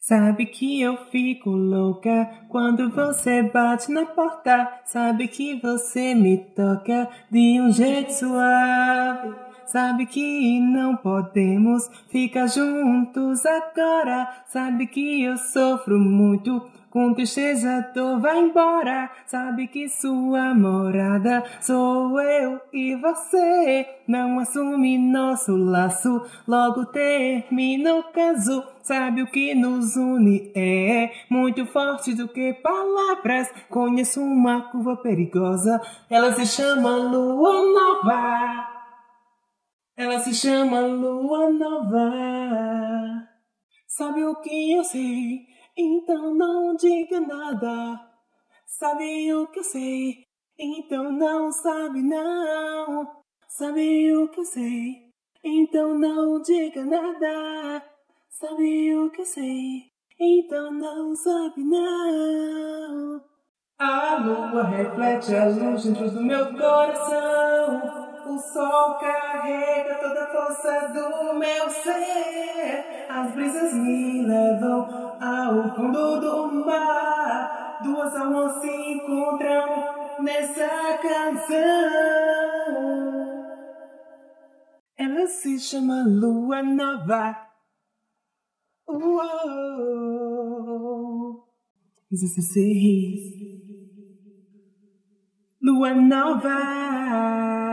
Sabe que eu fico louca quando você bate na porta. Sabe que você me toca de um jeito suave. Sabe que não podemos ficar juntos agora. Sabe que eu sofro muito com tristeza, dor vai embora. Sabe que sua morada sou eu e você. Não assume nosso laço, logo termina o caso. Sabe o que nos une é muito forte do que palavras. Conheço uma curva perigosa, ela se chama Lua Nova. Ela se chama Lua Nova. Sabe o que eu sei? Então não diga nada. Sabe o que eu sei? Então não sabe não. Sabe o que eu sei? Então não diga nada. Sabe o que eu sei? Então não sabe não. A lua reflete a luz dentro do meu coração. O sol carrega toda a força do meu ser. Ao fundo do mar, duas almas se encontram nessa canção. Ela se chama Lua Nova. Uou. This is Lua Nova.